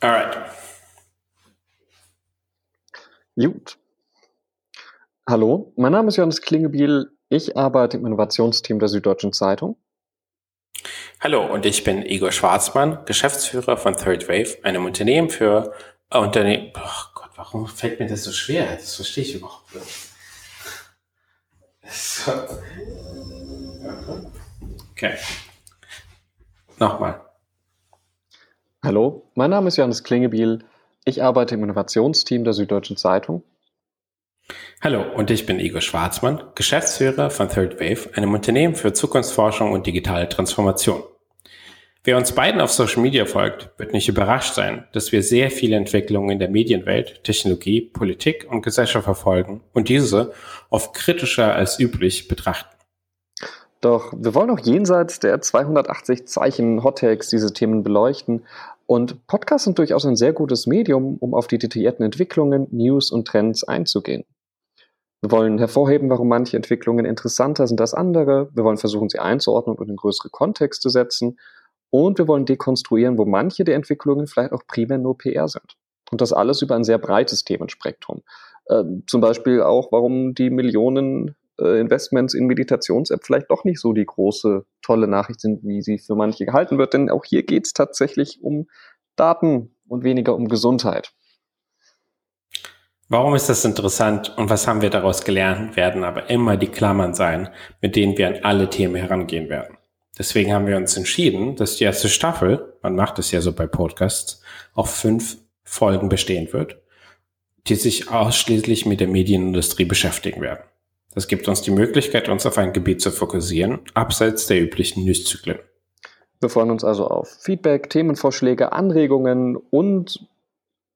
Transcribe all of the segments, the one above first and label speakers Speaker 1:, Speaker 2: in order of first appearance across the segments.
Speaker 1: Alright.
Speaker 2: Gut. Hallo, mein Name ist Johannes Klingebiel. Ich arbeite im Innovationsteam der Süddeutschen Zeitung.
Speaker 1: Hallo, und ich bin Igor Schwarzmann, Geschäftsführer von Third Wave, einem Unternehmen für äh, Unternehmen. Oh Gott, warum fällt mir das so schwer? Das verstehe ich überhaupt nicht. So. Okay. Nochmal.
Speaker 2: Hallo, mein Name ist Johannes Klingebiel. Ich arbeite im Innovationsteam der Süddeutschen Zeitung.
Speaker 1: Hallo, und ich bin Igor Schwarzmann, Geschäftsführer von Third Wave, einem Unternehmen für Zukunftsforschung und digitale Transformation. Wer uns beiden auf Social Media folgt, wird nicht überrascht sein, dass wir sehr viele Entwicklungen in der Medienwelt, Technologie, Politik und Gesellschaft verfolgen und diese oft kritischer als üblich betrachten.
Speaker 2: Doch wir wollen auch jenseits der 280 Zeichen Hottakes diese Themen beleuchten. Und Podcasts sind durchaus ein sehr gutes Medium, um auf die detaillierten Entwicklungen, News und Trends einzugehen. Wir wollen hervorheben, warum manche Entwicklungen interessanter sind als andere. Wir wollen versuchen, sie einzuordnen und in größere Kontexte setzen. Und wir wollen dekonstruieren, wo manche der Entwicklungen vielleicht auch primär nur PR sind. Und das alles über ein sehr breites Themenspektrum. Äh, zum Beispiel auch, warum die Millionen äh, Investments in Meditations-App vielleicht doch nicht so die große, tolle Nachricht sind, wie sie für manche gehalten wird. Denn auch hier geht es tatsächlich um Daten und weniger um Gesundheit.
Speaker 1: Warum ist das interessant und was haben wir daraus gelernt, werden aber immer die Klammern sein, mit denen wir an alle Themen herangehen werden. Deswegen haben wir uns entschieden, dass die erste Staffel, man macht es ja so bei Podcasts, auf fünf Folgen bestehen wird, die sich ausschließlich mit der Medienindustrie beschäftigen werden. Das gibt uns die Möglichkeit, uns auf ein Gebiet zu fokussieren, abseits der üblichen Newszyklen.
Speaker 2: Wir freuen uns also auf Feedback, Themenvorschläge, Anregungen und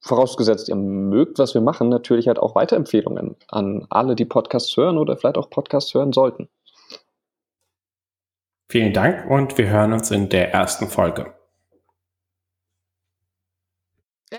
Speaker 2: vorausgesetzt, ihr mögt, was wir machen, natürlich halt auch Weiterempfehlungen an alle, die Podcasts hören oder vielleicht auch Podcasts hören sollten.
Speaker 1: Vielen Dank und wir hören uns in der ersten Folge.